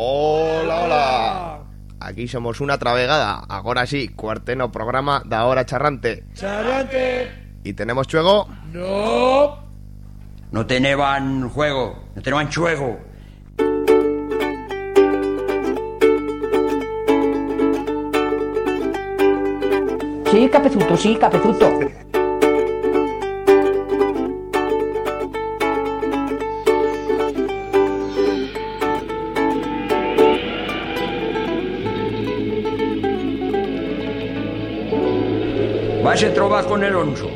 Hola, hola. Aquí somos una travegada. Ahora sí, cuarteno programa de Ahora Charrante. Charrante. ¿Y tenemos chuego? No. No teneban juego, no teneban chuego. Sí, capezuto, sí, capezuto. Vas a trobar con el onso.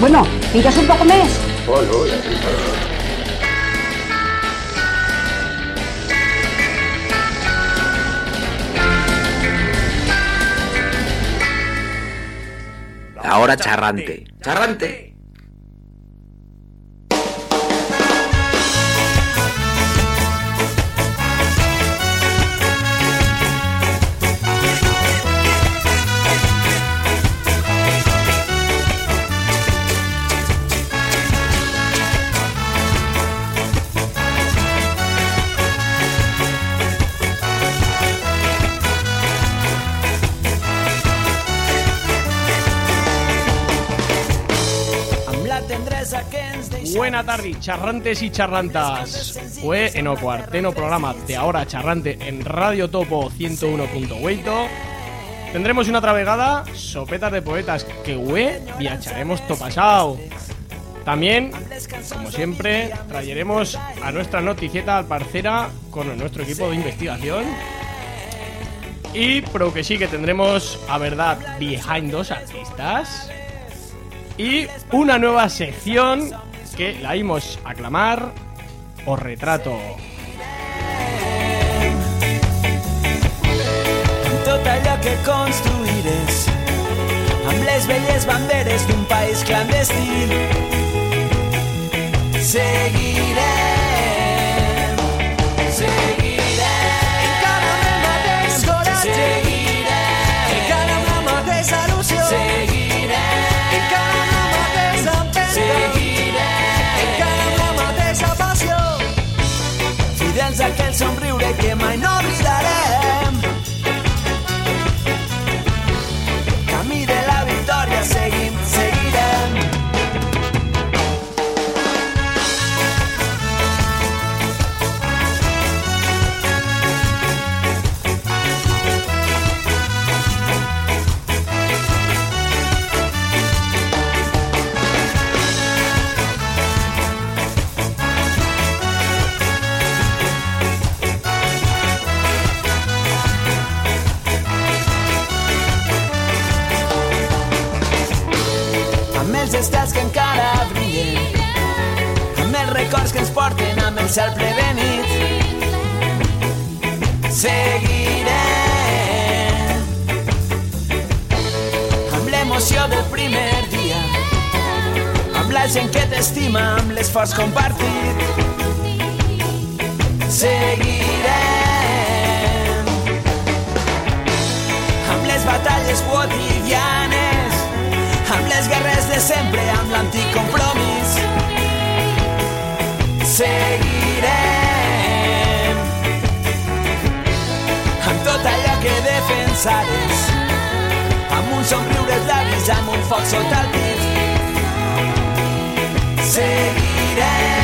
Bueno, ¿pidas un poco más? Ahora charrante. Charrante. Charrantes y charrantas. Fue en o cuarteno programa de ahora charrante en Radio Topo 101.8. Tendremos una travegada, sopetas de poetas que hue viajaremos to pasado. También, como siempre, traeremos a nuestra noticieta al parcera con nuestro equipo de investigación. Y pro que sí que tendremos a verdad behind dos artistas. Y una nueva sección que la íbamos a aclamar o retrato. tot allò que construirés amb les velles banderes d'un país clandestí. Seguirem, seguirem, encara amb el mateix coratge, seguirem, encara amb la mateixa il·lusió, seguirem, a aquell somriure que mai no oblidarem. Cel prevenit. Seguirem amb l'emoció del primer dia, amb la gent que t'estima, amb l'esforç compartit. Seguirem amb les batalles quotidianes defensares, amb un somriure als llavis, amb un foc sota el pit. Seguirem,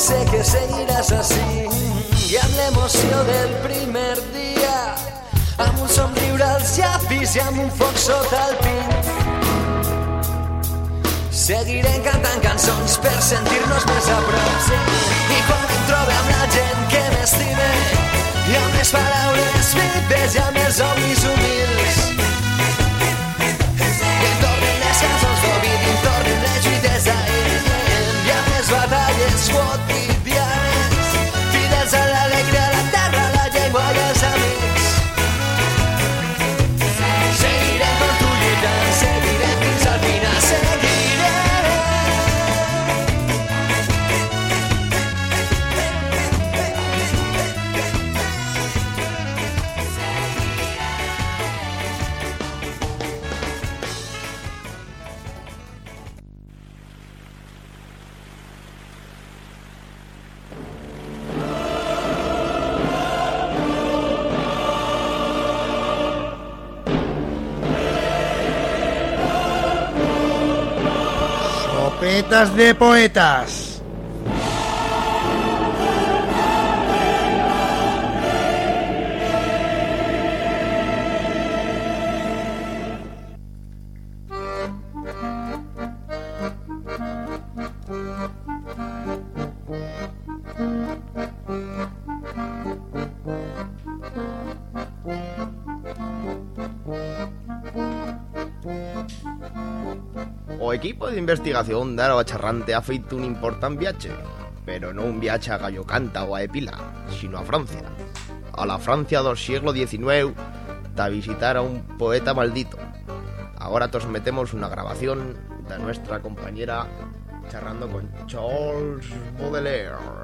Sé que seguiràs així i amb l'emoció del primer dia amb un somriure als llavis i amb un foc sota el pit Seguirem cantant cançons per sentir-nos més a prop sí. i quan em trobe amb la gent que m'estime i amb les paraules vives i amb els somnis humils Squad. what De poetas. O equipo de investigación de Árabe Charrante ha feito un important viaje, pero no un viaje a Gallo Canta o a Epila, sino a Francia. A la Francia del siglo XIX, a visitar a un poeta maldito. Ahora nos metemos una grabación de nuestra compañera charrando con Charles Baudelaire.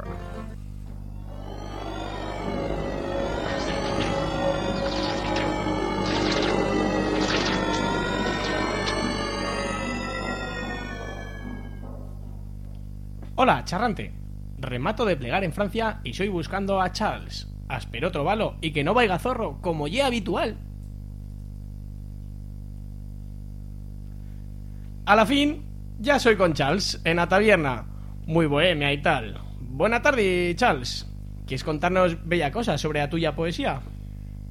Hola, charrante. Remato de plegar en Francia y soy buscando a Charles. Aspero otro balo y que no vaya zorro, como ya habitual. A la fin, ya soy con Charles, en la taberna. Muy bohemia y tal. Buena tarde, Charles. ¿Quieres contarnos bella cosa sobre la tuya poesía?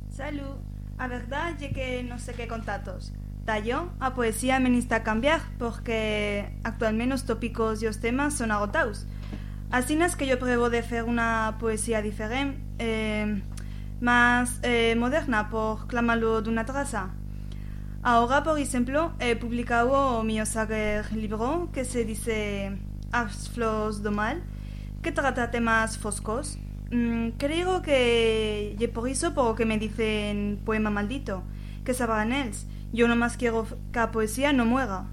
Salud. A verdad é que non sei que contatos. Tallo, a poesía me está a cambiar porque actualmente os tópicos e os temas son agotados. Así nas que yo pruebo de fer unha poesía diferente, eh, más eh, moderna, por clamarlo dunha traza. Ahora, por exemplo, he publicado o mío saber libro que se dice As flores do mal, que trata temas foscos. Mm, creo que y por eso por que me dicen poema maldito, que sabrán ellos. Yo nomás quiero que a poesía no muera.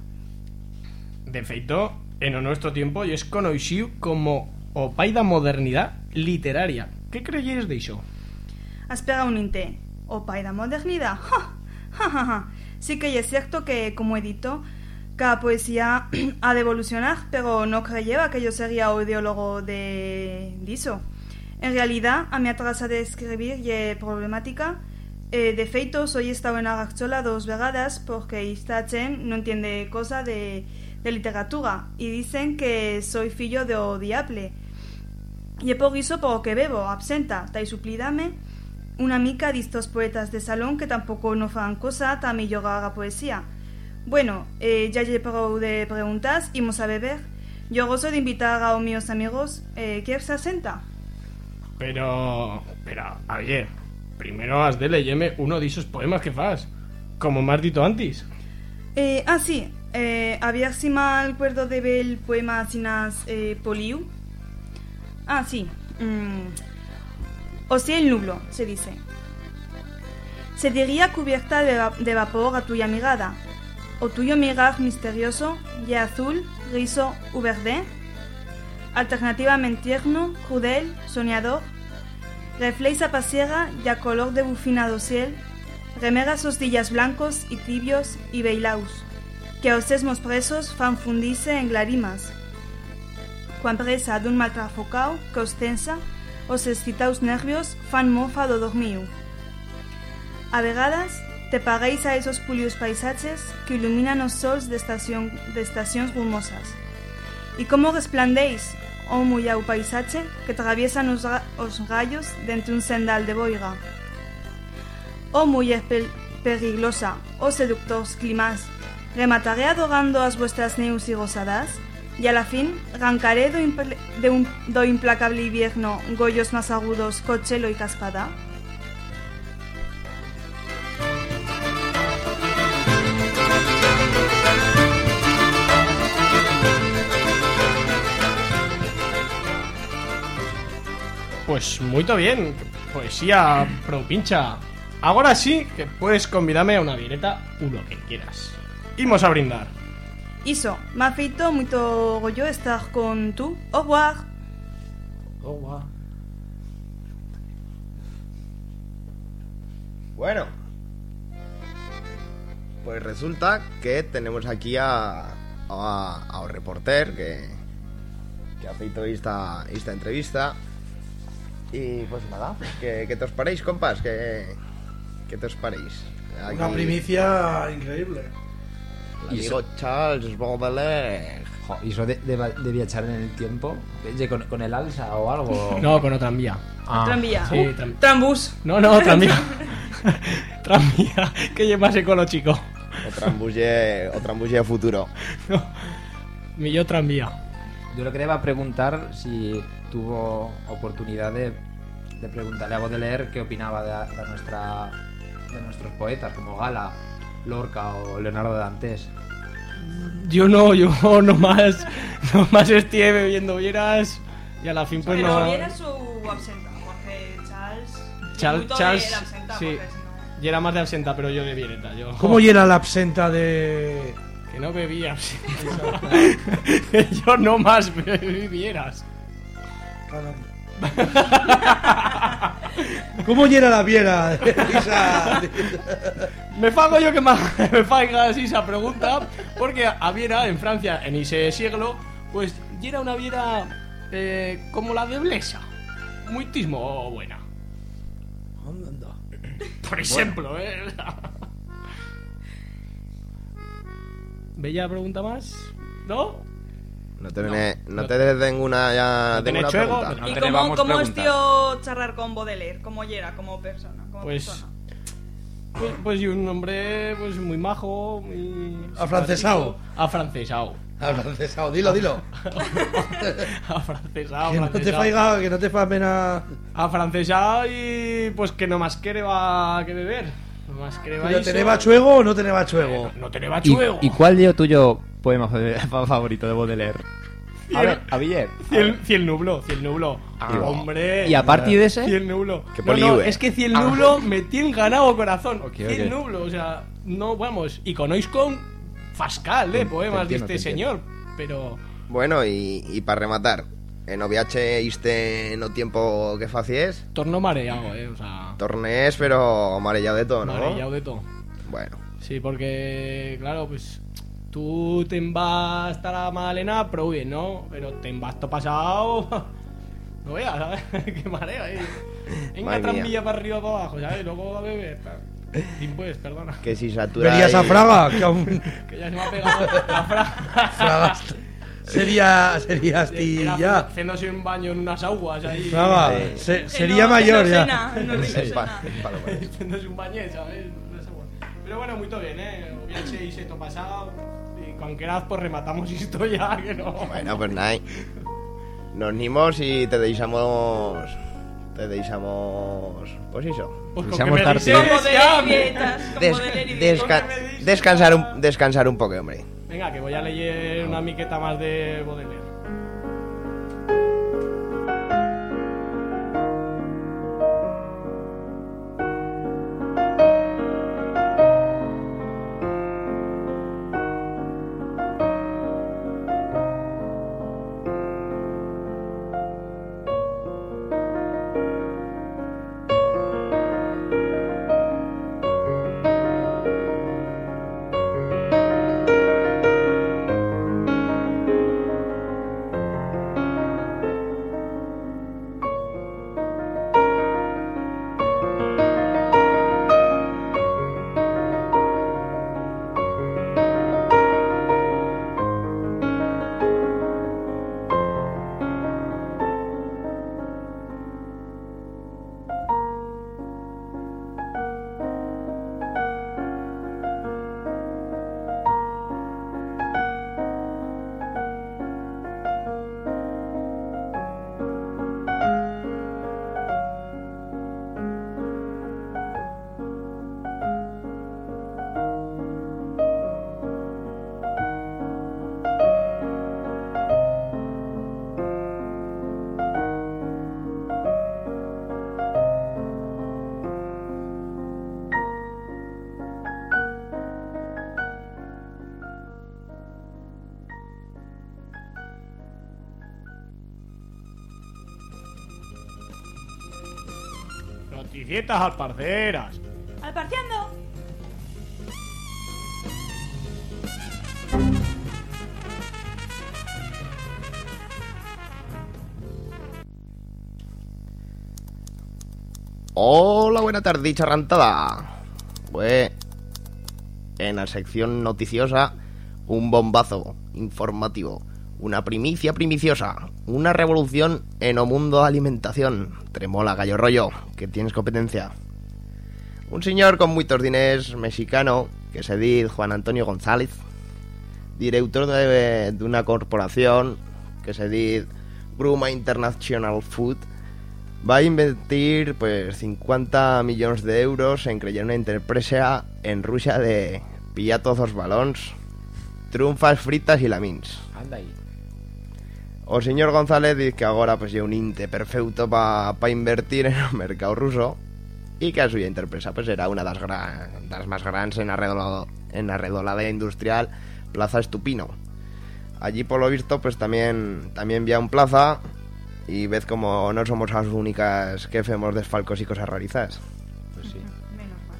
De feito, en o nuestro tiempo yo es conocido como o pai da modernidad literaria. ¿Qué creyeres de iso? Espera un inte. O pai da modernidad. Ja, ja, ja, ja. Sí que es cierto que, como edito, cada poesía ha de evolucionar, pero no creyera que yo sería o ideólogo de diso. En realidad, a mi atrasa de escribir y problemática, eh, de feito, soy estado en Arrachola dos vegadas porque esta chen no entiende cosa de, de literatura y dicen que soy fillo de o diable. Y é por iso por que bebo, absenta, tai suplídame una mica distos poetas de salón que tampouco no fan cosa ta mellorar a poesía. Bueno, eh, ya lle parou de preguntas, imos a beber. Yo gozo de invitar a míos amigos. Eh, ¿Quieres se asenta? Pero... Pero, ayer, primero has de leyeme uno de esos poemas que fas. Como me has dito antes. Eh, ah, sí. Eh, a ver si mal acuerdo de ver el poema Sinas eh, Poliu. Ah, sí. Mm. O sea, el nublo, se dice. Se diría cubierta de, va- de vapor a tuya mirada. O tuyo mirar misterioso, ya azul, griso u verde. Alternativamente tierno, crudel, soñador. Refleja pasiera ya color de bufinado ciel. Remera sus dillas blancos y tibios y beilaus. Que a os esmos presos fan fundirse en glarimas. Cuan presa dun mal trafocao que os tensa, os excitaus nervios fan mofa do dormiu. A te paguéis a esos pulios paisaches que iluminan os sols de, estación, de estacións rumosas. E como resplandéis o muyau paisache que atraviesan os, ga- os gallos dentro un sendal de boiga. O muy peligrosa, o seductors climas, remataré adorando as vuestras neus y gozadas, y a la fin arrancaré do, de un, do implacable invierno gollos más agudos, cochelo y caspada. Pues muy bien, poesía pro pincha. Ahora sí que puedes convidarme a una vireta o lo que quieras. Imos a brindar. Iso, me ha feito gollo estar con tú. Au revoir. Bueno. Pues resulta que tenemos aquí a, a, a un reporter que, que ha feito esta, esta entrevista. Y pues nada, ¿qué, qué te os paréis, compas? ¿Qué, qué te os paréis? Aquí, Una primicia increíble. Amigo Charles Baudelaire. Jo, ¿Y eso de, de, de viajar en el tiempo? ¿Con, con el alza o algo? No, con otra tranvía. Ah. Tranvía. Sí, Uh, tran- Trambús. No, no, tranvía. tranvía, que llevase con lo chico. Otra embulle, otra embulle a futuro. No, mi yo tranvía. Yo lo que le iba a preguntar si tuvo oportunidad de, de preguntarle a Baudelaire qué opinaba de, de nuestra, de nuestros poetas como Gala, Lorca o Leonardo de Dantes. Yo no, yo nomás, nomás estuve bebiendo vieras y a la fin pues Pero no... viera su absenta, porque Charles... Charles, Charles, absenta, sí, y era más de absenta, pero yo de vireta. Yo, ¿Cómo llega la absenta de.? Que no bebía absenta. que yo no más bebieras. ¿Cómo llega la viera? Esa- Me fago yo que me, me faiga así esa pregunta, porque a Viera, en Francia, en ese siglo, pues era una Viera eh, como la de Blesa. Muitísimo buena. Por ejemplo, eh. ¿Bella pregunta más? ¿No? No te, ne- no te den una ya. No tenés chuego, pregunta. pero ¿Y te cómo, cómo preguntar. estió charlar con Baudelaire? ¿Cómo era como persona? Como Pues- persona? Pues, pues y un hombre pues muy majo, muy... Afrancesao. simpático. Afrancesao. Afrancesado, dilo, dilo. Afrancesao, Que no te faiga, que no te fa pena. Afrancesao y pues que no más quiere va que beber. No más quiere va ¿Pero iso. teneba chuego o no teneba chuego? No teneba ¿Y, chuego. ¿Y cuál dio tuyo poema fa- favorito de Baudelaire? A ver, a Villar. Cien, cien nublo, cien nublo. Ah. Hombre. ¿Y a partir de ese? Cien nublo. Qué No, no, es que cien nublo me tiene ganado corazón. Ok, cien ok. nublo, o sea, no vamos. Y conozco fascal de Te- poemas entiendo, de este señor. Pero. Bueno, y, y para rematar, en OVH iste no tiempo que facies, Torno mareado, eh. O sea. tornés, pero marellado de todo, ¿no? Mareado de todo. Bueno, Sí, porque, claro, pues tú te vas a estar a Magdalena, pero bien, ¿no? Pero te vas todo pasado. No veas, ¿sabes? Qué mareo ahí. Venga, tranvilla para arriba, para abajo, ¿sabes? Luego a beber. Sin pues, perdona. que si satura. Verías a Fraga, que aún. Que ya se me ha pegado la fraga. Fraga sería. Sería Era astilla. Haciéndose un baño en unas aguas ahí. Fraga, Sí. se- sería no- mayor no ya. no bueno. Haciéndose un bañet, ¿sabes? Pero bueno, muy bien, ¿eh? Obviamente hice todo pasado. Queraz, pues rematamos esto ya, que no. Bueno, pues nada. Nos nimos y te deixamos. Te deixamos. Pues eso. Pues Deixamos como Des- desca- descansar, un, descansar un poco, hombre. Venga, que voy a leer una miqueta más de Baudelaire. Noticietas alparceras. ¡Alparciando! Hola, buena tarde, charrantada. Pues en la sección noticiosa, un bombazo informativo, una primicia primiciosa, una revolución en o mundo de alimentación. Tremola, gallo rollo, que tienes competencia. Un señor con muchos diners mexicano, que se dice Juan Antonio González, director de, una corporación que se dice Gruma International Food, va a invertir pues 50 millones de euros en crear una empresa en Rusia de los balons, trunfas fritas y lamins. Anda ahí. O señor González dice que ahora pues lleva un inte perfecto para invertir en el mercado ruso y que a suya empresa pues era una de las, gran- más grandes en arredolado, en arredolada industrial Plaza Estupino. Allí por lo visto pues también también había un plaza y ves como no somos las únicas que hacemos desfalcos y cosas rarizas. Pues sí. Menos mal.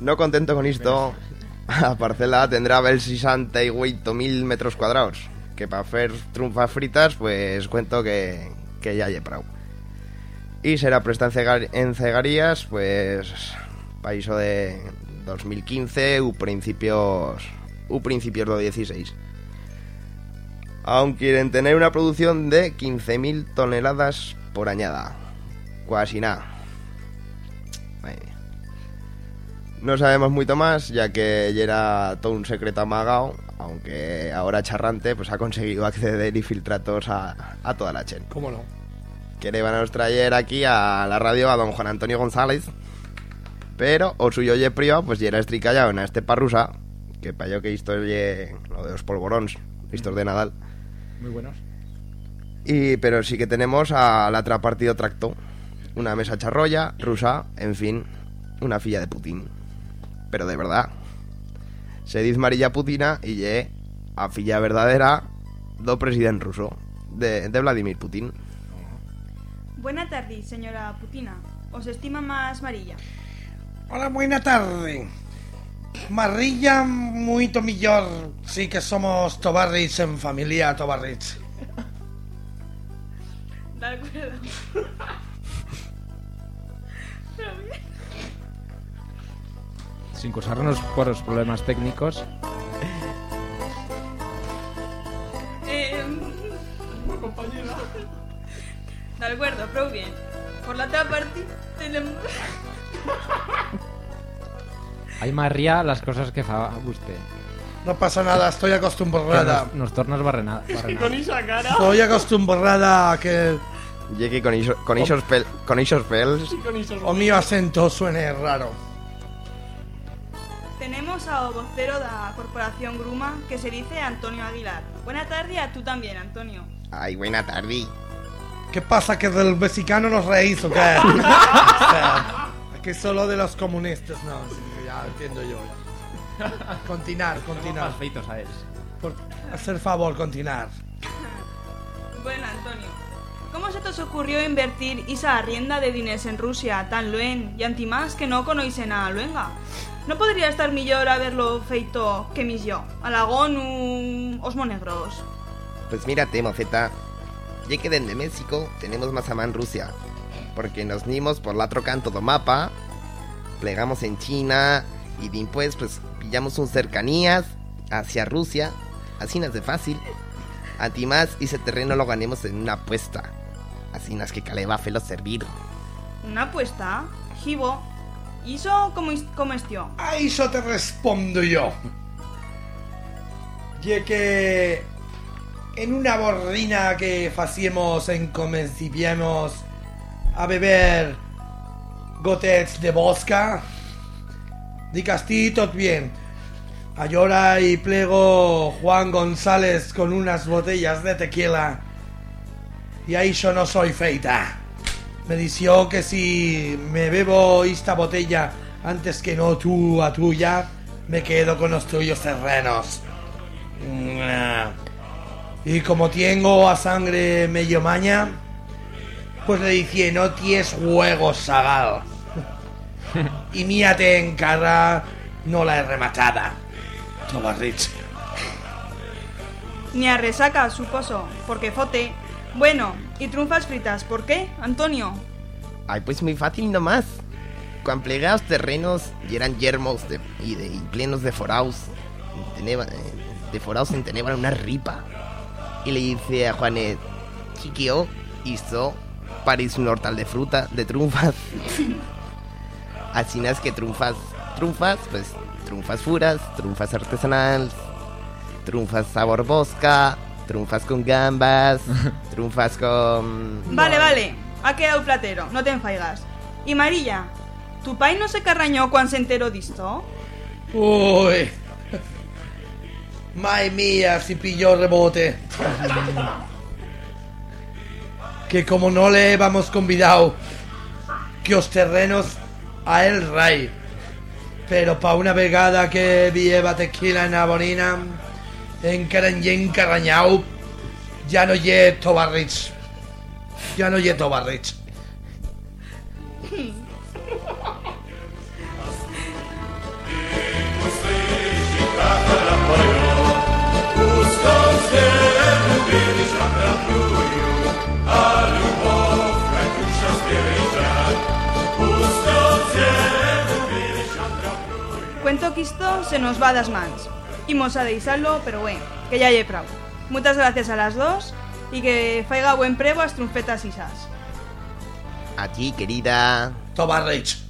No contento con esto, la parcela tendrá 68 mil metros cuadrados. Que para hacer trunfas fritas, pues cuento que, que ya hay prou. Y será presta en, cegar- en cegarías, pues, paíso de 2015 u principios, u principios de 16. Aún quieren tener una producción de 15.000 toneladas por añada. Casi nada. No sabemos mucho más, ya que ya era todo un secreto amagado, aunque ahora Charrante pues ha conseguido acceder y filtrar a, a toda la chen. ¿Cómo no? Que le van a traer aquí a la radio a don Juan Antonio González, pero o suyo ye privado, pues ya era estricallado en este parrusa, que para yo que esto lo de los polvorons, estos de Nadal. Muy buenos. Y, pero sí que tenemos a la otra partido tracto. Una mesa charrolla, rusa, en fin, una filla de Putin. Pero de verdad. Se dice Marilla Putina y ye a filla verdadera do presidente ruso, de, de Vladimir Putin. Buena tarde, señora Putina. ¿Os estima más Marilla? Hola, buena tarde. Marrilla muito millor. Sí que somos tobarrits en familia tobarrits. De acuerdo. Pero. Sin cosarnos por los problemas técnicos. Eh, De acuerdo, prou bien. Por la otra parte, tenemos... Hay María las cosas que fa usted. No pasa nada, estoy acostumbrada. Nos, nos tornas barrena, barrena. Con esa cara. Estoy acostumbrada a que Ye que con iso- con esos pel, con esos pels, Con esos o mi acento suene raro. Tenemos a vocero de la Corporación Gruma, que se dice Antonio Aguilar. Buena tarde a tú también, Antonio. ay, buena tarde. ¿Qué pasa? ¿Que del mexicano nos reís o qué? O sea, que solo de los comunistas, no, ya entiendo yo. Continuar, Somos continuar. más feitos a él. Por hacer favor, continuar. Bueno, Antonio, ¿cómo se te ocurrió invertir esa rienda de diners en Rusia tan luen y antimás que no conocen a luenga? ¿No podría estar mejor haberlo feito que mis yo? Alagón un os monegros. Pues mírate, moceta. Ya que desde México tenemos más a mano Rusia. Porque nos nimos por el otro canto do mapa, plegamos en China y después pues pillamos un cercanías hacia Rusia. Así no es de fácil. A ti más ese terreno lo ganemos en una apuesta. Así no es que caleba felo servir. Una apuesta, Gibo. ¿Y eso cómo, is- cómo estió? A eso te respondo yo. Y que en una borrina que facíamos en comencipiemos a beber gotets de bosca, di castí tot bien. Allora y plego Juan González con unas botellas de tequila. Y ahí yo no soy feita. Me dició que si me bebo esta botella antes que no tú a tuya, me quedo con los tuyos terrenos. Mm, Y como tengo a sangre medio maña, Pues le decía, no tienes juego sagrado. y mírate en cara, no la he rematada. Tobarrich. Ni a resaca, suposo, porque fote. Bueno, y trunfas fritas, ¿por qué, Antonio? Ay, pues muy fácil nomás. A los terrenos y eran yermos y, de, y plenos de foraus, teneba- eh, de foraus en tenebra una ripa. Y le dice a Juanet, chiquio, esto parece un hortal de fruta, de trunfas. Así es que trunfas, trunfas, pues trunfas furas, trunfas artesanales, trunfas sabor bosca, trunfas con gambas, trunfas con... Vale, vale, ha quedado platero, no te enfaigas. Y Marilla, ¿tu pai no se carrañó cuando se enteró disto? Uy. Madre mía, si pilló rebote. que como no le hemos convidado que os terrenos a el rey. Pero pa' una vegada que lleva tequila en la bonina, encaranyé encarrañao, ya no lle Tobarrich. Ya no lle Tobarrich. Cuento que esto se nos va a das mans. Imos a deixarlo, pero bueno, que ya lle prou. Muchas gracias a las dos y que faiga buen prevo as trunfetas isas. A ti, querida. Tobarrich. Me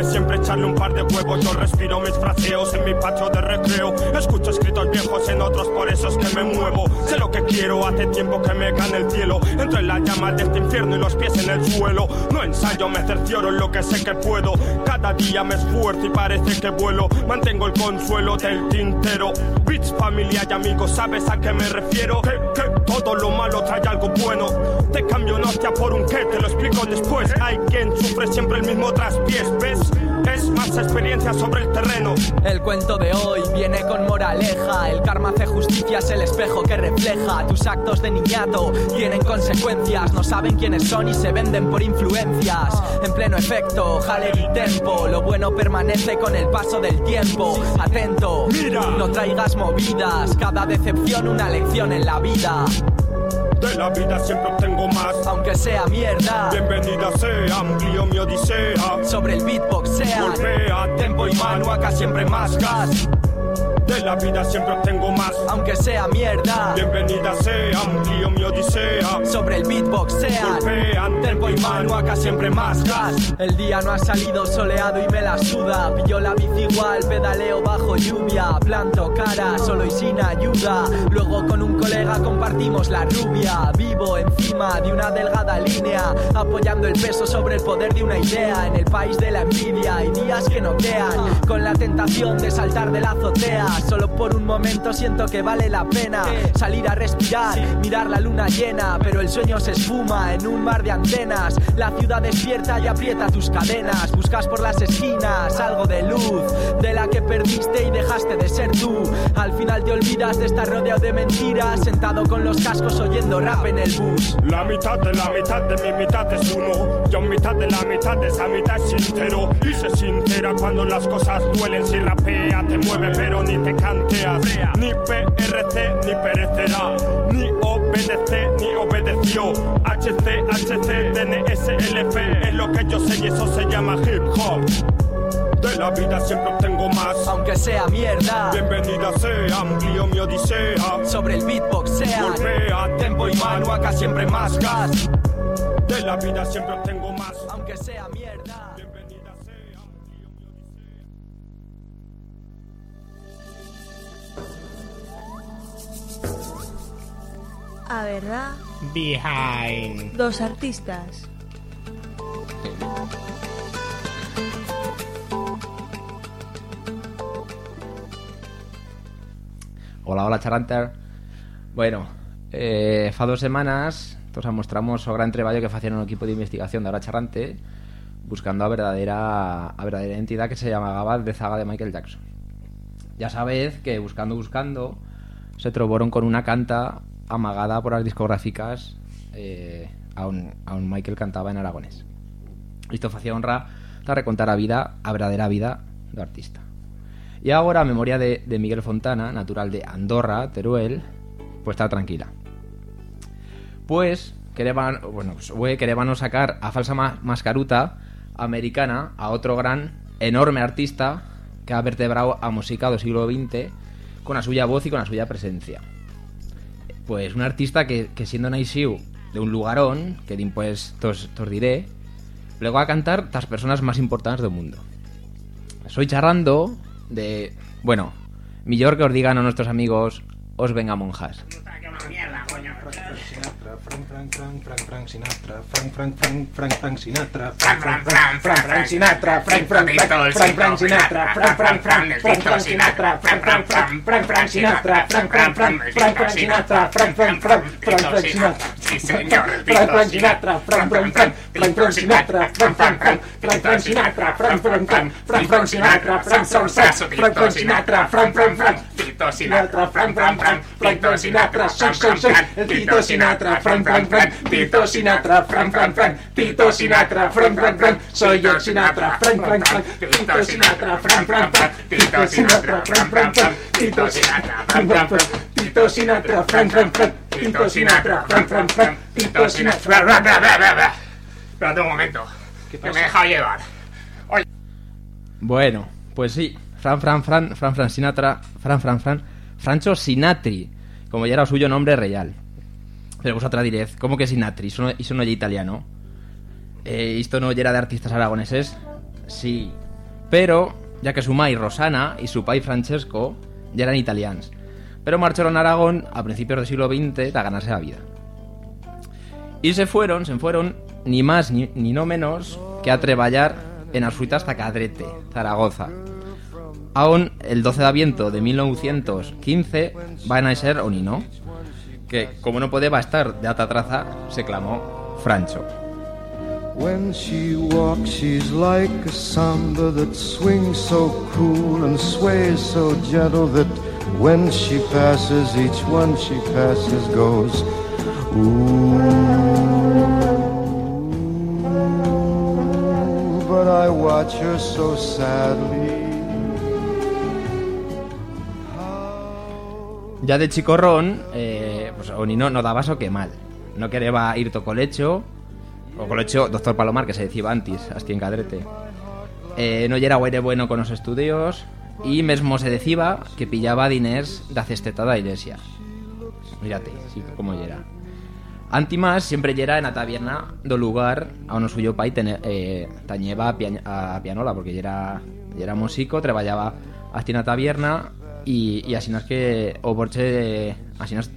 siempre echarle un par de huevos. Yo respiro mis fraseos en mi patio de recreo. Escucho escritos viejos en otros, por eso es que me muevo. Sé lo que quiero, hace tiempo que me gana el cielo. Entro en las llamas de este infierno y los pies en el suelo. No ensayo, me cercioro en lo que sé que puedo. Cada día me esfuerzo y parece que vuelo. Mantengo el consuelo del tintero. Beats, familia y amigos, ¿sabes a qué me refiero? Que todo lo malo trae algo bueno. Te cambio una hostia por un qué, te lo explico después. Hay quien sufre siempre el mismo traspiés, ¿ves? Es más experiencia sobre el terreno. El cuento de hoy viene con moraleja. El karma hace justicia, es el espejo que refleja. Tus actos de niñato tienen consecuencias. No saben quiénes son y se venden por influencias. En pleno efecto, jale y tempo. Lo bueno permanece con el paso del tiempo. Atento, Mira. no traigas movidas. Cada decepción una lección en la vida. De la vida siempre más. Aunque sea mierda. Bienvenida sea, amplio mi odisea. Sobre el beatbox sea. Golpea, tempo y mano, acá siempre más gas. De la vida siempre obtengo más. Aunque sea mierda. Bienvenida sea, amplio mi odisea. Sobre el beatbox sea. Golpean, tempo y mano, acá siempre más gas. El día no ha salido soleado y me la suda. Pillo la bici igual, pedaleo bajo lluvia. Planto cara, solo y sin ayuda. Luego con un colega compartimos la rubia. Vivo encima de una delgada línea, apoyando el peso sobre el poder de una idea. En el país de la envidia hay días que noquean, con la tentación de saltar de la azotea. Solo por un momento siento que vale la pena salir a respirar, mirar la luna llena. Pero el sueño se esfuma en un mar de antenas. La ciudad despierta y aprieta tus cadenas. Buscas por las esquinas algo de luz, de la que perdiste y dejaste de ser tú. Al final te olvidas de estar rodeado de mentiras, sentado con los cascos oyendo rap en el bus. La mitad de la mitad de mi mitad es uno. Yo mitad de la mitad de esa mitad es sincero. Y se sincera cuando las cosas duelen. Si rapea, te mueve, pero ni te canteas. Ni PRC, ni perecerá. Ni obedece, ni obedeció. HC, HC, DNSLP. Es lo que yo sé y eso se llama hip hop. De la vida siempre obtengo más. Aunque sea mierda, Bienvenida sea, amplio mi odisea. sobre el beatbox sea. Golpea, tempo y mano, acá siempre más gas. De la vida siempre obtengo más. A verdad, Behind. dos artistas. Hola, hola, Charanter. Bueno, eh, fa dos semanas Entonces mostramos o gran traballo que facían un equipo de investigación de Hora Charrante buscando a verdadeira a verdadeira entidade que se llamaba de zaga de Michael Jackson. Ya sabéis que buscando buscando se trobaron con una canta amagada por las discográficas eh, a, un, a un Michael cantaba en aragonés. Isto facía honra a recontar a vida, a verdadeira vida do artista. E agora a memoria de, Miguel Fontana, natural de Andorra, Teruel, pues está tranquila. Pues quereban, bueno, pues, ue, querebanos sacar a falsa ma mascaruta americana a outro gran, enorme artista que ha vertebrado a música do siglo XX con a suya voz y con a suya presencia. Pues un artista que, que siendo naixíu de un lugarón, que din pues tos, diré, luego a cantar tas personas más importantes del mundo. Soy charrando de... Bueno, millor que os digan a nuestros amigos os venga monjas. Frank, Frank, Frank, Frank, Frank Sinatra, Frank, Frank, Frank, Frank, Frank Sinatra, Frank, Frank, Frank, Frank, Frank Sinatra, Frank, Frank, Frank, Frank, Frank Sinatra, Frank, Frank, Frank, Frank, Frank Sinatra, Frank, Frank, Frank, Frank, Frank Sinatra, Frank, Frank, Frank, Frank, Frank Sinatra, Frank, Frank, Frank, Frank, Frank Sinatra, Sí, el Frank, Frank Tito Sinatra, Frank, Frank, Frank, Frank, Frank Sinatra, Frank, Frank, Frank, Frank, Frank Sinatra, Frank, Frank, Frank, Frank, Frank Sinatra, Frank, Frank, Frank, Frank, Frank Sinatra, Frank, Frank, Frank, Tito Sinatra, Frank, Frank, Frank, Frank, Frank Sinatra, shake, shake, el Tito Sinatra, Frank, Frank, Frank, Tito Sinatra, Frank, Frank, Frank, Tito Sinatra, Frank, Frank, Frank, soy yo Sinatra, Frank, Frank, Frank, Tito Sinatra, Frank, Frank, Frank, Tito Sinatra, Frank, Frank, Frank, Tito Sinatra, Frank, Frank, Frank, Tito Sinatra, Frank, Frank, Frank, Tito Sinatra, Frank, Frank, Frank, Tito Sinatra. Espérate un momento. Que me he dejado llevar. Bueno, pues sí, Fran, Fran, Fran, Fran, Fran Sinatra, Fran, Fran, Fran, Francho Sinatri, como ya era suyo nombre real. Pero vosotras diréis, ¿cómo que Sinatri? Iso no, iso no é italiano. Eh, isto no era de artistas aragoneses? Sí. Pero, ya que su mai Rosana y su pai Francesco ya eran italians. Pero marcharon a Aragón a principios del siglo XX a ganarse la vida. Y se fueron, se fueron, ni más ni, ni no menos que a treballar en as fruitas Tacadrete, Zaragoza. Aún el 12 de aviento de 1915 va a nacer Onino, que como no podía estar de alta traza, se clamó Francho. When she walks, she's like a samba that swings so cool and sways so gentle that when she passes, each one she passes goes, ooh. But I watch her so sadly. Ya de chicorrón, eh, pues Onino no daba so que mal. No quería ir to colecho, o colecho doctor Palomar, que se decía antes, hasta en cadrete. Eh, no era guaire bueno con los estudios, y mesmo se decía que pillaba diners de acestetada iglesia. Mírate, sí, como era. Antimas siempre yera en la taberna do lugar a uno suyo pai tene, eh, tañeba a, pian- a pianola porque yera, yera músico, trabajaba hasta en la taberna y, y así es que o porche así nos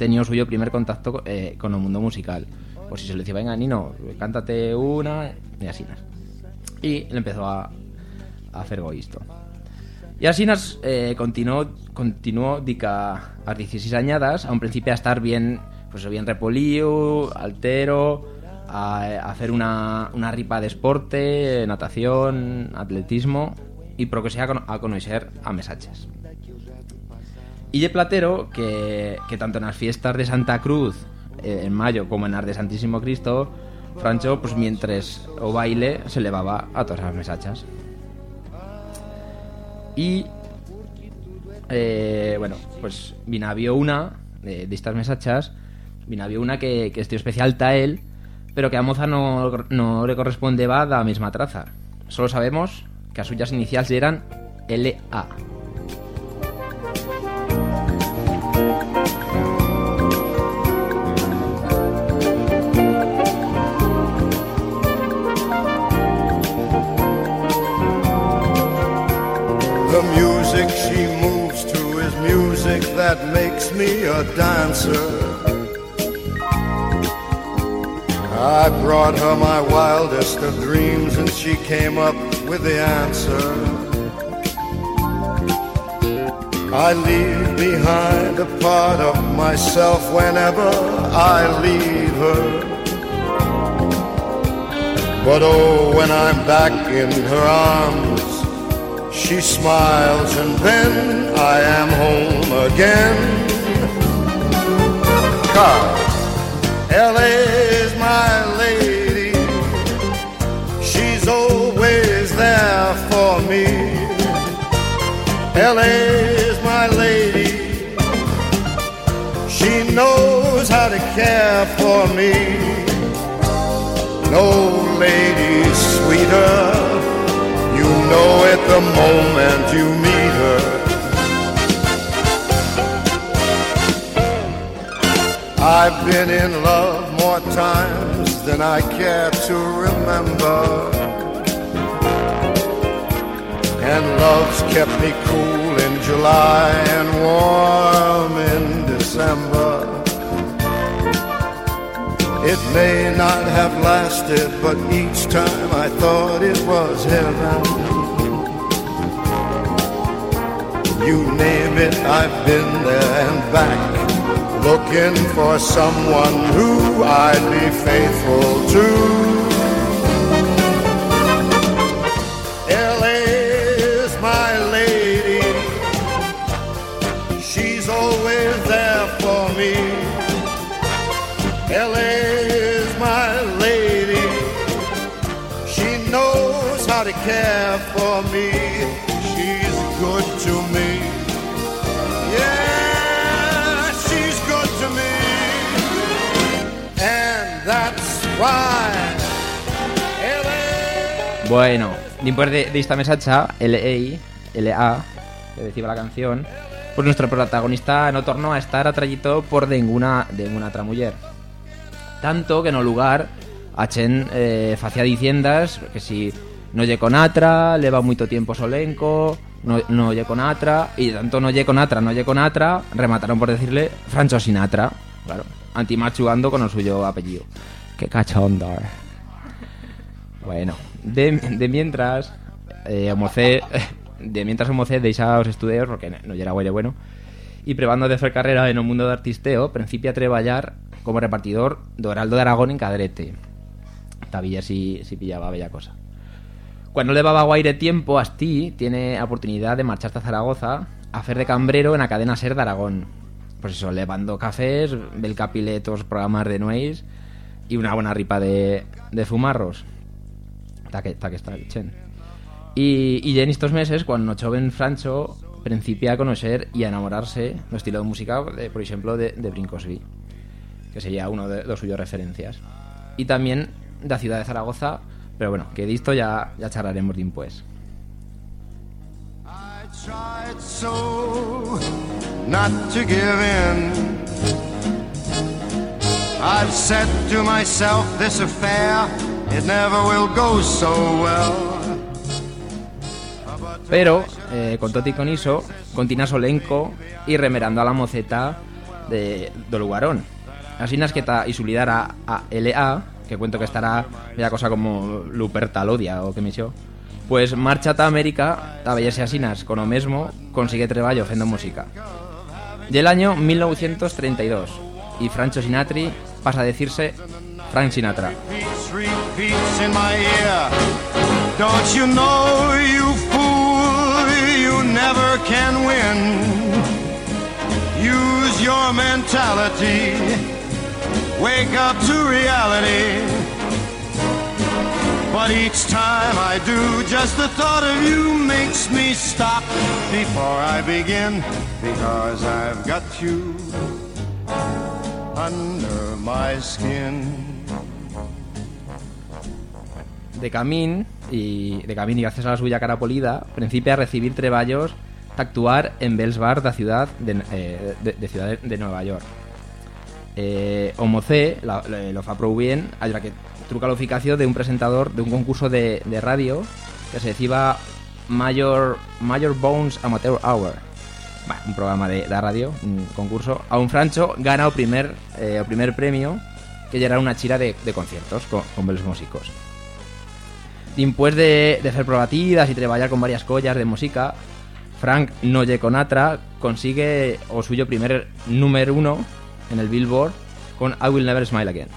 tenía suyo primer contacto eh, con el mundo musical. Pues si se le decía, venga, Nino, cántate una y así nas. Y le empezó a, a hacer goisto. Y así nos eh, continuó, continuó dica a 16 añadas, a un principio a estar bien, pues bien repolío, altero, a, a hacer una, una ripa de esporte, natación, atletismo, y pro que sea a conocer a mesaches. Y de Platero, que, que tanto en las fiestas de Santa Cruz eh, en mayo como en las de Santísimo Cristo, Francho, pues mientras o baile, se levaba a todas las mesachas. Y eh, bueno, pues vinavió una de, de estas mesachas, vinavió una que, que especial ta él, pero que a moza no, no le correspondeba la misma traza. Solo sabemos que a suyas iniciales eran LA. That makes me a dancer. I brought her my wildest of dreams and she came up with the answer. I leave behind a part of myself whenever I leave her. But oh, when I'm back in her arms, she smiles and then I am home again. Cause LA's my lady, she's always there for me. LA's my lady, she knows how to care for me. No lady sweeter, you know it the moment you been in love more times than I care to remember. And love's kept me cool in July and warm in December. It may not have lasted, but each time I thought it was heaven. You name it, I've been there and back, looking for someone who I'd be faithful to. LA's my lady, she's always there for me. LA's my lady, she knows how to care for me. Bueno, después de, de esta mesacha, LA, LA, que decía la canción, pues nuestro protagonista no tornó a estar atrayito por ninguna, ninguna otra mujer. Tanto que no lugar a Chen eh, facía diciendas que si no lle con atra, le va mucho tiempo solenco, no, no con atra, y tanto no lle con atra, no lle con atra, remataron por decirle Francho Sinatra, claro, antimachugando con el suyo apellido. Qué cachondo. eh. Bueno, de, de mientras, eh, de mientras Homocé deixa os estudios, porque no era guaire bueno, y probando de hacer carrera en un mundo de artisteo, principia a treballar como repartidor de Heraldo de Aragón en Cadrete. Tavilla si, si pillaba bella cosa. Cuando le va guaire tiempo, Asti tiene oportunidad de marchar hasta Zaragoza a hacer de cambrero en la cadena Ser de Aragón. Pues eso, levando cafés, bel capiletos, programas de nuez y una buena ripa de, de fumarros. Ta que, ta que está chen. Y, y en estos meses, cuando joven Francho principia a conocer y a enamorarse del estilo de música, de, por ejemplo, de, de Brincosby, que sería uno de los suyos referencias. Y también de la ciudad de Zaragoza, pero bueno, que de ya, ya charlaremos después. tried so not to give in. I've said to myself, this affair, it never will go so well. Pero, eh, con Toti y con continúa Solenco y remerando a la moceta de, do lugarón. Así nasqueta y su lidar a, LA, que cuento que estará ya cosa como Luperta Lodia o que me xo, pues marcha a América a bellerse asinas con o mesmo consigue treballo fendo música. Y el año 1932 y Francho Sinatri pasa a decirse Frank Sinatra. Your mentality. Wake up to reality. But each time I do, just the thought of you makes me stop before I begin. Because I've got you under my skin. de camín y de camín y gracias a la suya cara polida, principia a recibir treballos de actuar en Bells Bar da ciudad de, eh, de, de ciudad de Nueva York. Eh, Homocé la- le- lo fa prou bien, allà que truca l'oficació d'un presentador d'un concurso de, de radio que se decía Major, Major Bones Amateur Hour. Bueno, un programa de, de radio, un concurso. A un Francho gana el primer, eh, primer premio, que ya una chira de, de conciertos con, con músicos. Después de, de probatidas y trabajar con varias collas de música, Frank Noye Conatra consigue o suyo primer número uno en el Billboard con I Will Never Smile Again.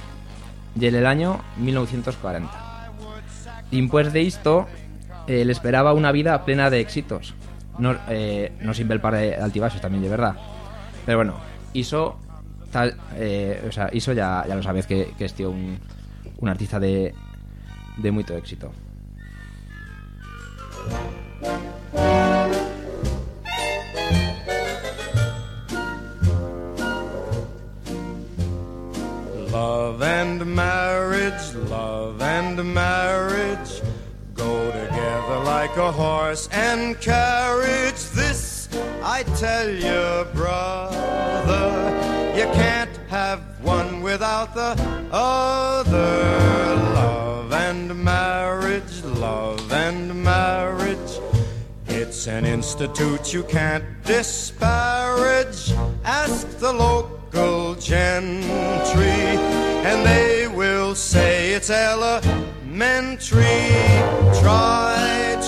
Y en el año 1940. Después de esto, eh, le esperaba una vida plena de éxitos. No, eh, no sin ver par de altibajos también, de verdad. Pero bueno, hizo tal, eh, o sea, hizo ya, ya lo sabéis que, que es tío un, un artista de, de mucho éxito. Love and marriage, love and marriage like a horse and carriage. This I tell you, brother, you can't have one without the other. Love and marriage, love and marriage. It's an institute you can't disparage. Ask the local gentry, and they will say it's elementary. Try,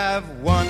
have one,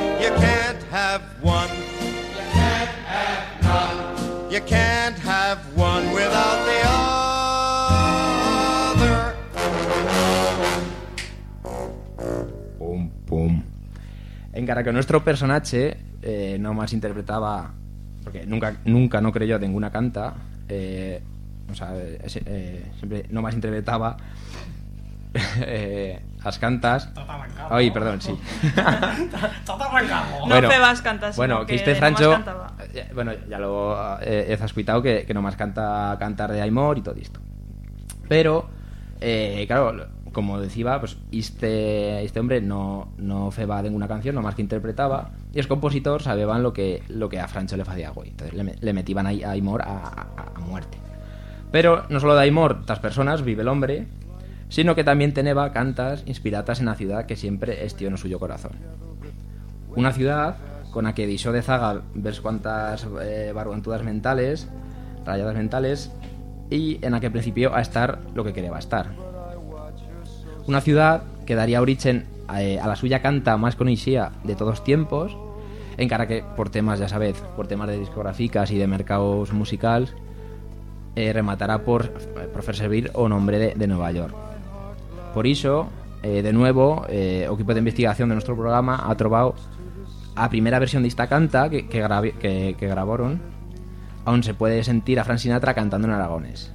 you can't have one without the other. Pum, pum. Encara que nuestro personaje eh, no más interpretaba, porque nunca, nunca no creyó ninguna canta, eh, o sea, eh, eh, siempre no más interpretaba eh, las cantas. Ay, perdón, sí. No febas cantas, Bueno, que este nomás Francho, eh, bueno, ya lo eh, he escuchado que, que nomás canta cantar de Aymor y todo esto. Pero, eh, claro, como decía, pues este, este hombre no, no feba ninguna canción, nomás que interpretaba, y los compositores sabían lo que, lo que a Francho le hacía güey. Entonces le, le metían ahí a Aymor a, a- a muerte. Pero no solo de Aymor, estas personas, vive el hombre, sino que también teneba cantas inspiradas en la ciudad que siempre estió en suyo corazón. Una ciudad con la que dixó de zaga ves cuantas eh, barbantudas mentales, rayadas mentales, y en la que principió a estar lo que quería estar. Una ciudad que daría origen a, eh, a la suya canta más conocida de todos tiempos, encara que por temas, ya sabéis, por temas de discográficas y de mercados musicales, eh, rematará por, por servir o nombre de, de Nueva York. Por iso, eh, de nuevo, eh, o equipo de investigación de nuestro programa ha trovado a primera versión de esta canta que, que, que, grabaron, aún se puede sentir a Frank Sinatra cantando en aragones.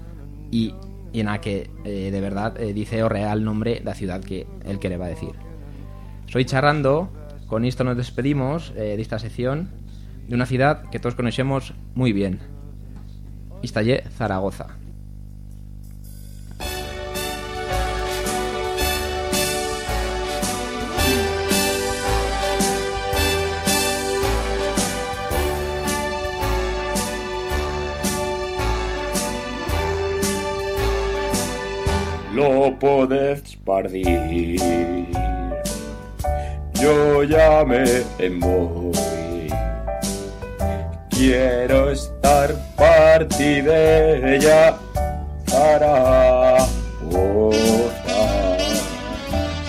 Y, en la que eh, de verdad eh, dice o real nombre la ciudad que él que va a decir. Soy charrando, con esto nos despedimos eh, de esta sección de una ciudad que todos conocemos muy bien. Istalle Zaragoza. Lo podés pardir. yo ya me voy. Quiero estar partida para gozar.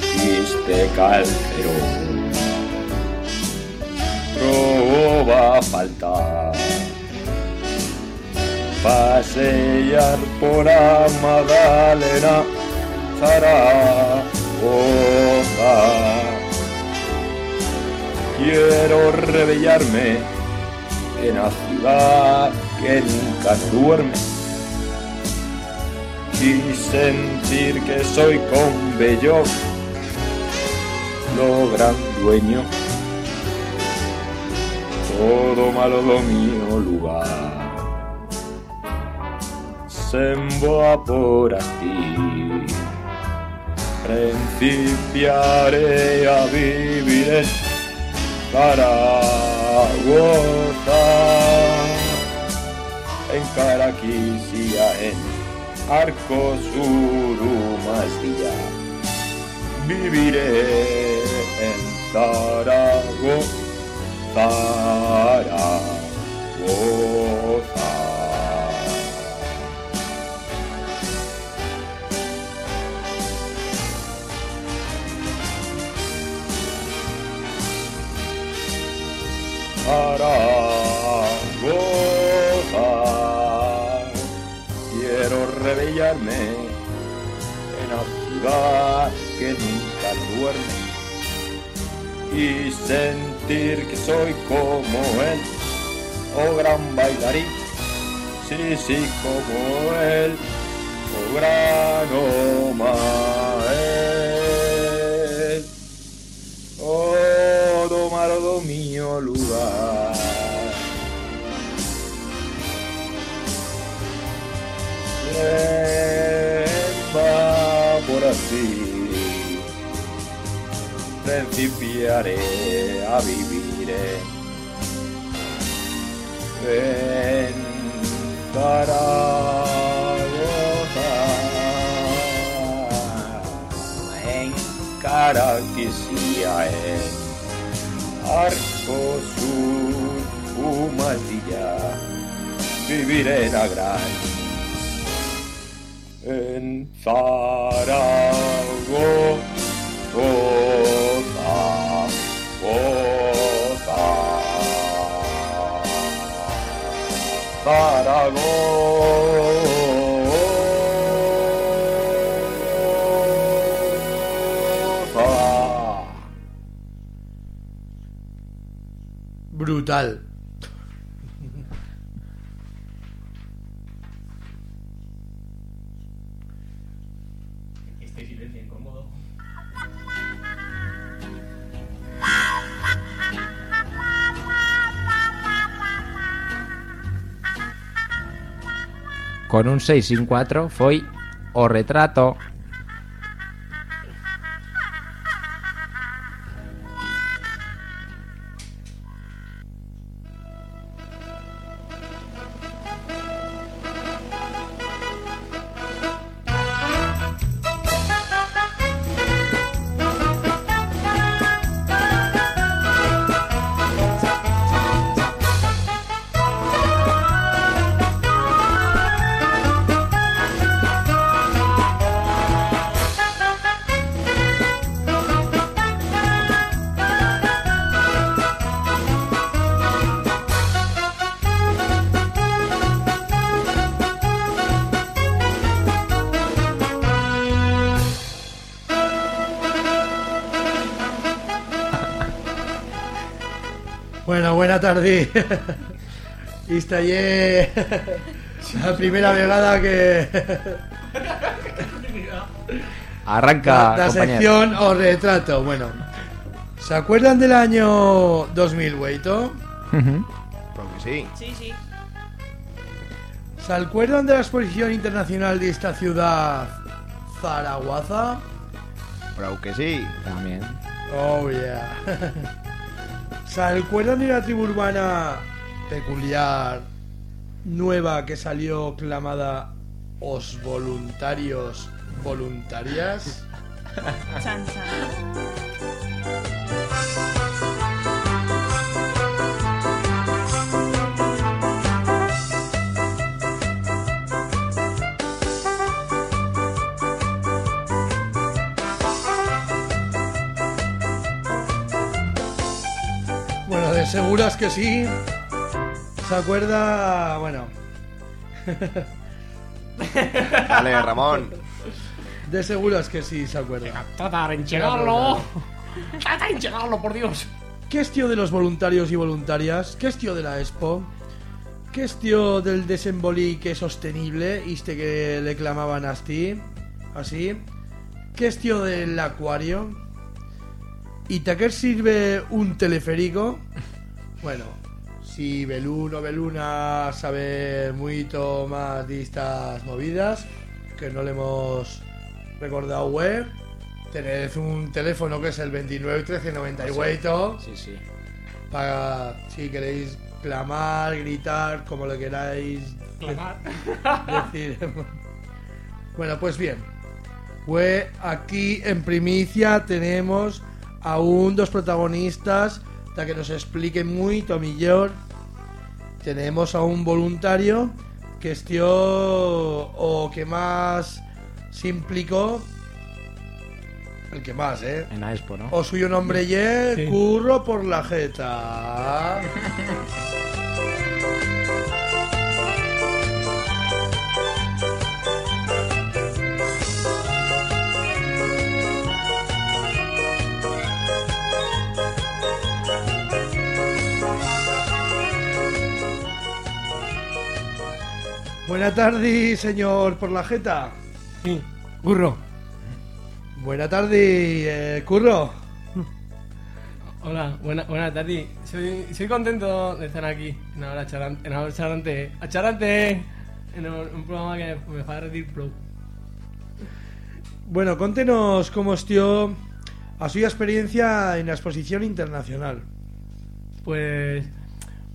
Viste calcerón, roba faltar. Pasear por la Magdalena, Zaragoza. Quiero rebellarme en la ciudad que nunca duerme y sentir que soy con bello lo gran dueño. Todo malo lo mío lugar. Se por aquí principiaré a vivir en Zaragoza. En Caraquisía en Arcosur viviré en Zaragoza. Zaragoza Zaragoza. Quiero rebellarme en la ciudad que nunca duerme y sentir que soy como él, oh gran bailarín, sí, sí, como él, oh gran Omael, oh domaro mío lugar. Va por así principiaré a vivir en Zaragoza, en Caraquisía, en Arcosur, Humadilla, viviré en la gran en Zaragoza. Goza, goza. Zaragoza. Brutal. Con un 6 sin 4 foi o retrato. Tarde. Esta ye la primera vegada que Arranca, la, sección o retrato. Bueno, ¿se acuerdan del año 2000, Weito? Ujú. Creo que sí. Sí, sí. ¿Se acuerdan de la exposición internacional de esta ciudad, Zaragoza? Creo que sí. También. Oh, yeah. ¿Se acuerdan de la tribu urbana peculiar, nueva, que salió clamada Os Voluntarios Voluntarias? Seguras que sí. ¿Se acuerda? Bueno. Dale, Ramón. De seguras que sí, se acuerda. Trata de enchegarlo. Trata por Dios. ¿Qué es tío de los voluntarios y voluntarias? ¿Qué es tío de la Expo? ¿Qué es tío del desembolique sostenible? Este que le clamaban así. Así. ¿Qué es tío del acuario? ¿Y ta qué sirve un teleférico? Bueno, si Beluno o Beluna sabe mucho más de estas movidas, que no le hemos recordado web, tened un teléfono que es el 29 13 98 Sí, sí. para si queréis clamar, gritar, como lo queráis Clamar. decir. bueno, pues bien. Pues aquí en primicia tenemos aún dos protagonistas para que nos expliquen muy mejor. Tenemos a un voluntario que estió o que más se implicó el que más, ¿eh? En la Expo, ¿no? O suyo nombre ye Sí. Curro por la jeta. Buena tarde, señor por la jeta. Sí, Curro. Buena tarde, eh, Curro. Hola, buena, buena tarde. Soy, soy contento de estar aquí en Ahora Charante. En Ahora Charante. A Charante. En un, un programa que me fa reír prou. Bueno, contenos cómo estuvo a su experiencia en la exposición internacional. Pues,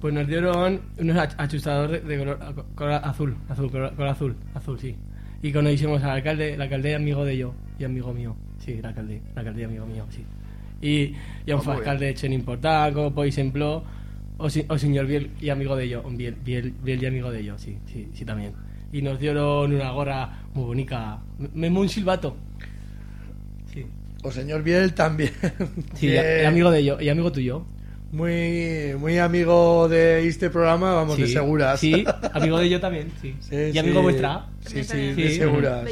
pues nos dieron unos ach- achustadores de color, color azul, azul, color, color azul, azul, sí. Y conocimos al alcalde, el alcalde amigo de yo y amigo mío. Sí, el alcalde, el alcalde amigo mío, sí. Y, y a un muy alcalde de Chen importante, como por ejemplo, o, señor Biel y amigo de yo, Biel, Biel, Biel y amigo de yo, sí, sí, sí también. Y nos dieron una gorra muy bonita, me un silbato. Sí. O señor Biel también. Sí, y amigo de yo, y amigo tuyo. Muy, muy amigo de este programa, vamos, de seguras. Sí, amigo de yo también, sí. Sí, y sí. amigo vuestra. Sí, sí, de seguras.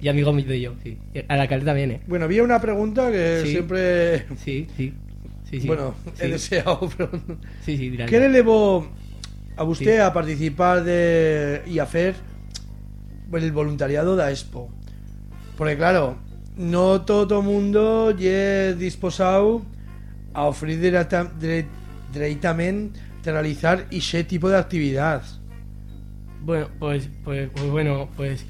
Y amigo de yo, sí. Y Al alcalde también, ¿eh? Bueno, había una pregunta que Sí. siempre... Sí, sí. Sí, sí. Bueno, he deseado... pero- Sí, sí, dirá. ¿Qué le llevó a usted Sí. a participar de y a hacer el voluntariado da Expo? Porque claro, no todo mundo es disposado a dire- directamente realizar ese tipo de actividad. Bueno, pues, pues, pues bueno, pues,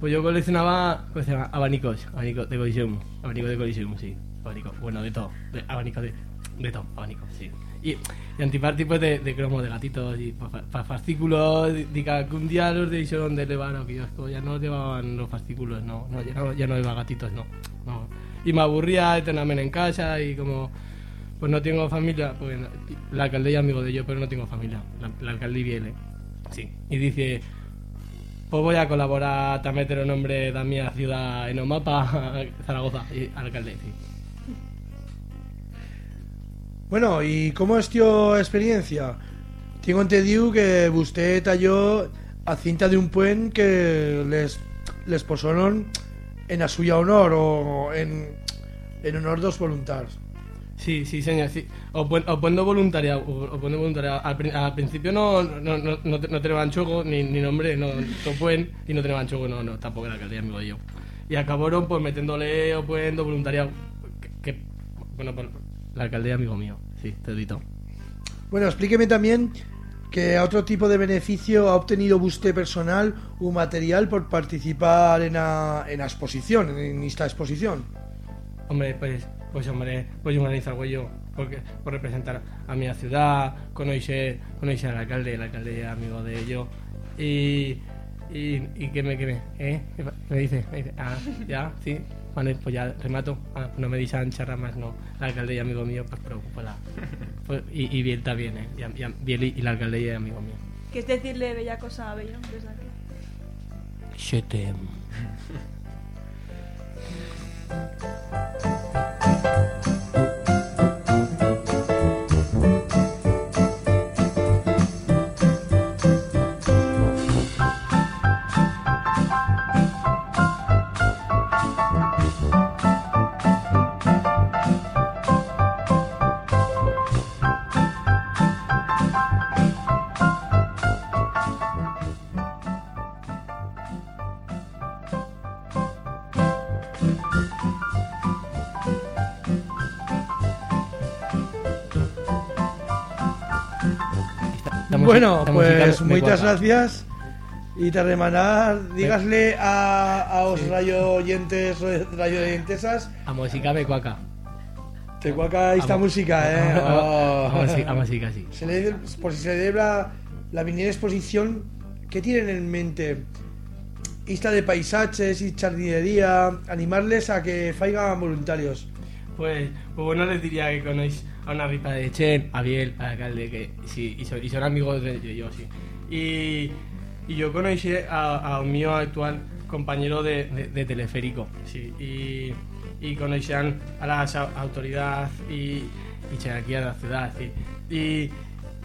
pues yo coleccionaba, coleccionaba abanicos, abanicos de colisión, abanicos de colisión, sí, abanicos, bueno, de todo, abanicos de, de todo, abanicos, sí. Y, y antipar tipos de, de cromos de gatitos y para fascículos, de, que un día los de hicieron de levar o kiosco, ya no llevaban los fascículos, no, no, ya no, ya no iba gatitos, no, no. Y me aburría de tenerme en casa y como pues no tengo familia, pues la alcalde es amigo de yo, pero no tengo familia, la, la alcalde viene. Sí. Y dice, pues voy a colaborar, te meter el nombre de mi ciudad en el mapa, Zaragoza, y alcalde, sí. Bueno, ¿y cómo es tu experiencia? Tengo entendido que usted talló a cinta de un puente que les, les posaron en a suya honor o en, en honor dos voluntarios. Sí, sí, señor, sí. O, pon- o poniendo voluntariado, o, o poniendo voluntariado. Al, al principio no, no, no, no, no tenían choco, ni, ni nombre, no, no pueden, y no tenían choco, no, no, tampoco era alcaldía, amigo de yo. Y acabaron pues metiéndole o poniendo voluntariado, que, que- bueno, pues, la alcaldía amigo mío, sí, te edito. Bueno, explíqueme también que otro tipo de beneficio ha obtenido usted personal o material por participar en la, en exposición, en esta exposición. Hombre, pues, pues hombre, pues yo organizo algo yo, porque, por representar a mi ciudad, conocer, conocer al alcalde, el alcalde es amigo de ellos, y, y, y que me, que me, ¿eh? ¿Qué pa- me dice? Me dice, ah, ya, sí, vale, pues ya remato, ah, no me dicen charra más, no, el alcalde es amigo mío, pues, pero, pues, y, y Biel también, ¿eh? Y, a- y a- Biel y, el alcalde es amigo mío. ¿Qué es decirle bella cosa a Bello desde aquí? Bueno, pues muchas cuadra. gracias. Y te remanar, dígasle a, a os rayo oyentes, rayo oyentesas, A música me cuaca. te cuaca esta música, eh. a- Oh. a música- sí. Se le, por si se celebra la viniera exposición, ¿qué tienen en mente? Isla de paisajes y jardinería, animarles a que faigan voluntarios. Pues, pues bueno, les diría que conocéis a una ripa de Chen, a Biel, al alcalde, que sí, y son, y son amigos de, de yo, sí. Y, y yo conocí a, a un mío actual compañero de, de- teleférico, sí. Y, y conocían a las au- autoridades y, y de la ciudad, sí. Y,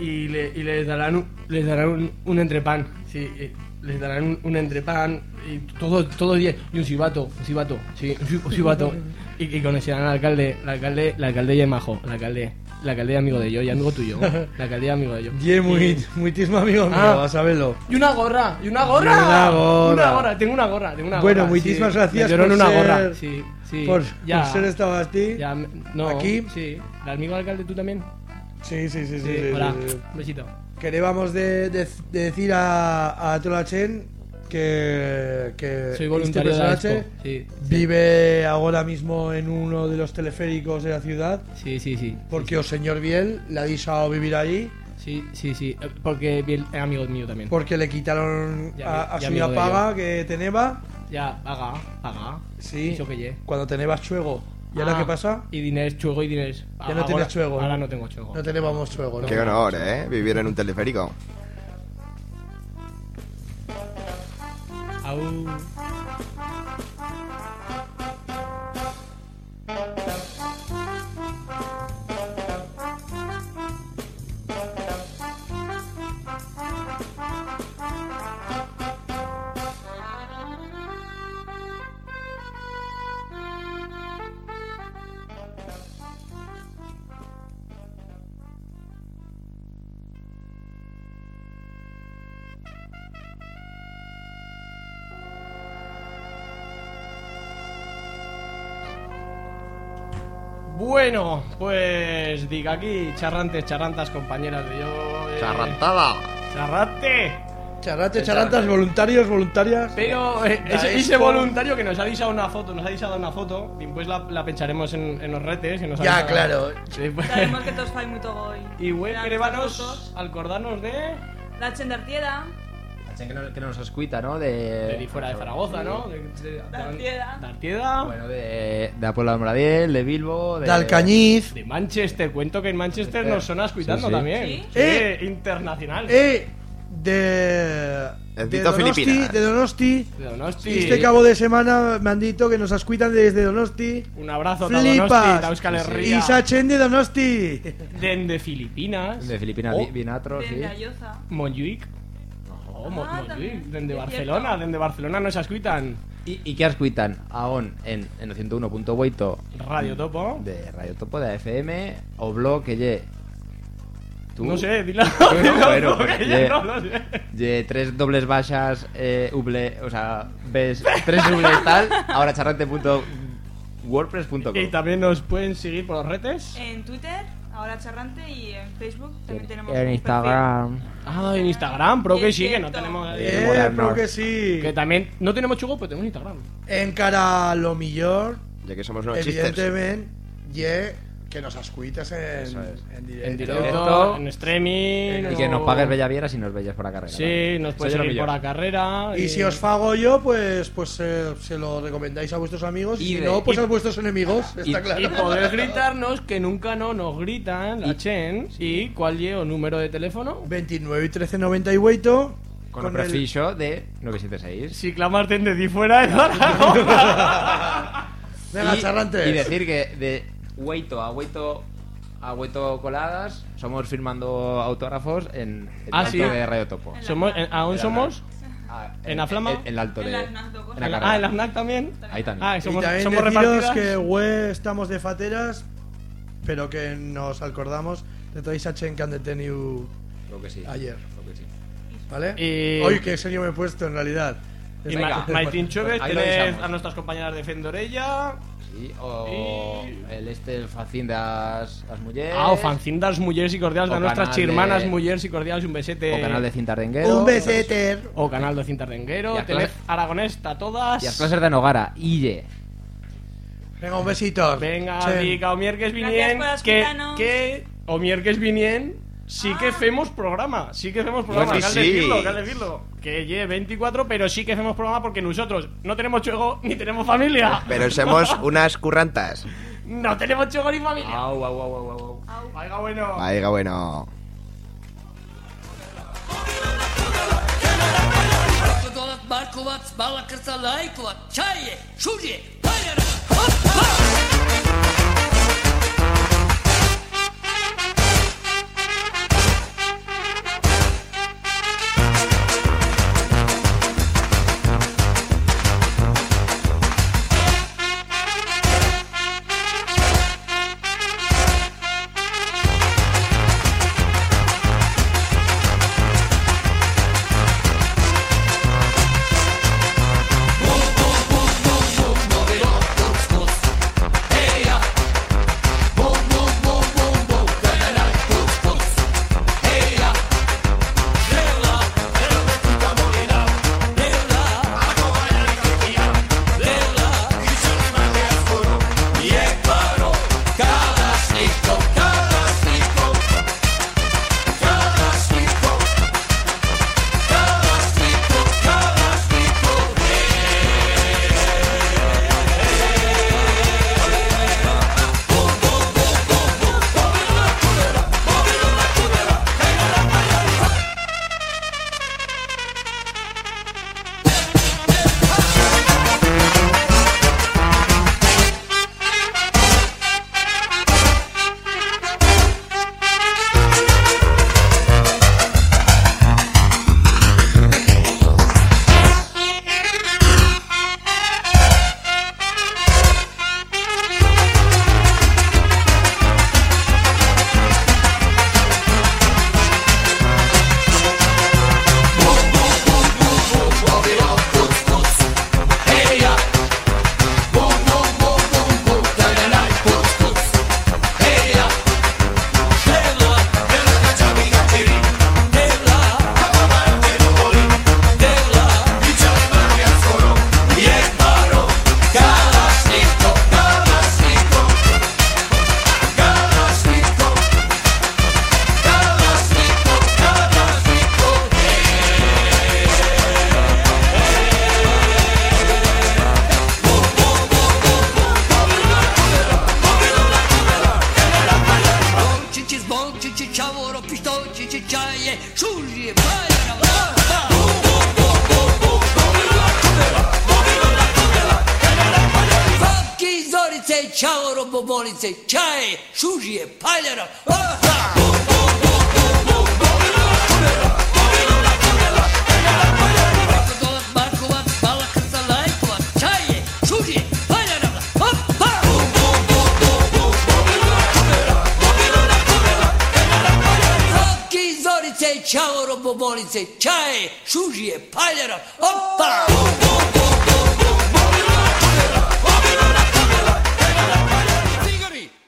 y, le- y les darán, les darán un, un entrepan, sí. eh, Les darán un, un entrepan y todo, todo día. Y un cibato, un cibato, sí, un cibato. Y, y al alcalde, el alcalde, el alcalde ya es majo, el alcalde, el alcalde es amigo de yo, y amigo tuyo, el alcalde es amigo de yo. Y muy, muitísimo amigo mío, Ah. a saberlo. Y una gorra, y una gorra. Y una gorra. Una gorra, tengo una gorra, tengo una Bueno, gorra, muchísimas sí. gracias Me dieron por una ser- gorra, sí, sí. por- ya. por ser. Ya, me- no, Aquí. Sí. ¿El amigo alcalde tú también? Sí, sí, sí, sí. Hola. Un besito. Queríamos de, de- de decir a, a Tolachen que, que Soy voluntario este de la personaje sí, sí. vive ahora mismo en uno de los teleféricos de la ciudad. Sí, sí, sí. Porque o señor Biel le ha deixado vivir allí. Sí, sí, sí. eh, Porque Biel es amigo mío también. Porque le quitaron Ya, a, a ya su de paga que teneba. Ya, paga, paga. Sí. Eso que ye. Cuando tenebas chuego. ¿Y ahora Ah, qué pasa? Y diners, chuego y diners. Ya no tienes chuego. Ahora no tengo chuego. No tenemos chuego, ¿no? Qué honor, ¿eh? Vivir en un teleférico. Au. Bueno, pues diga aquí, charrantes, charrantas, compañeras de yo. eh, Charrantada. Charrante. Charrate, charrantas, voluntarios, voluntarias. Pero eh, La ese, voluntario que nos ha disado una foto, nos ha disado una foto, después la, la pencharemos en, en los retes. y nos ha Ya, claro. Sí, pues- Sabemos que todos fai moito goi. Y güey, Eran querébanos fotos. acordarnos de. La Chen de Artieda. Que nos, que nos escuita, ¿no? De, De ahí fuera de Zaragoza, ¿no? De, de, de, Artieda. de. Bueno, de, de Apolo de Moradiel, de Bilbo, de, De Alcañiz. De Manchester, cuento que en Manchester nos son escuchando Sí, sí. también. ¿Sí? Eh. internacional. Eh, de. De Donosti, Filipinas. de Donosti. De Donosti. Este cabo de semana me han dicho que nos escuitan desde Donosti. Un abrazo a Flipas. Donosti, a Herria. De Donosti. Dende Filipinas. de Filipinas, Oh, Vinatro, sí. Dende Mo- Ah, Es Barcelona, dende Barcelona nos escuitan. I, I què escuiten a on? En, en el 101.8 Radio Topo. de Radio Topo de FM o blog que lle tu No sé, dilo. Bueno, ya ye- no lo sé. lle tres dobles baixas eh, uble, o sea, ves tres dobles tal, ahora charrante.wordpress.com Y también nos pueden seguir por los retes. En Twitter, ahora charrante. Y en Facebook también tenemos en un Instagram Ah, en Instagram, pero que sí, que no tenemos. Eh, pero que sí. Que también no tenemos chugo, pero tenemos Instagram. En cara a lo mejor, Ya que somos unos chistes. evidentemente, ye que nos escuites en, es. en directo. En directo, directo. en streaming. y que nos pagues bella vieras y nos bellas por la carrera Sí, nos puedes seguir por la carrera. Y si os fago yo, pues, pues eh, se lo recomendáis a vuestros amigos. Y, Y si de- no, pues y- a vuestros enemigos. y- Está claro. Y podéis gritarnos que nunca no nos gritan la Y- Chen. ¿Y cuál llevo número de teléfono? 29 y 13, 98. con, el prefixo de 976 Si clamaste de fuera. Venga, y, y decir que de Hueito a Hueito a Hueito Coladas somos firmando autógrafos en el Ah, alto sí. de Radio Topo. somos, en- ¿Aún En somos? Ah, ¿En la flama? En, en el alto En de. FNAC en la En carrera. ah, en la FNAC también. Ahí también. Ah, y somos, también somos repartidas. que we estamos de fateras, pero que nos acordamos de toda esa chen que han detenido Creo que sí. ayer. Creo que sí. ¿Vale? Y- Hoy qué serio me he puesto en realidad. Y Maitín tenés dejamos. a nuestras compañeras de Fendorella. Sí, o Y- el este el facín das as mulleres. Ah, o fanzín das mulleres y cordiales O de nuestras canal de- chirmanas mulleres y cordiales un besete. O canal de Cintardenguero. Un beseter. O canal de Cintardenguero. Tened clase- Aragonesta todas. Y as clases de Nogara, Ille. Venga, un besito. Venga, Sí. dica, o mierques vinien que, que o mierques vinien sí que hacemos programa, sí que hacemos programa, Pues que al sí. decirlo, que al decirlo. Que lleve 24, pero sí que hacemos programa porque nosotros no tenemos chuego ni tenemos familia. Pero somos unas currantas. No tenemos chuego ni familia. Au, au, au, au, au. Vaya bueno. Vaya, bueno.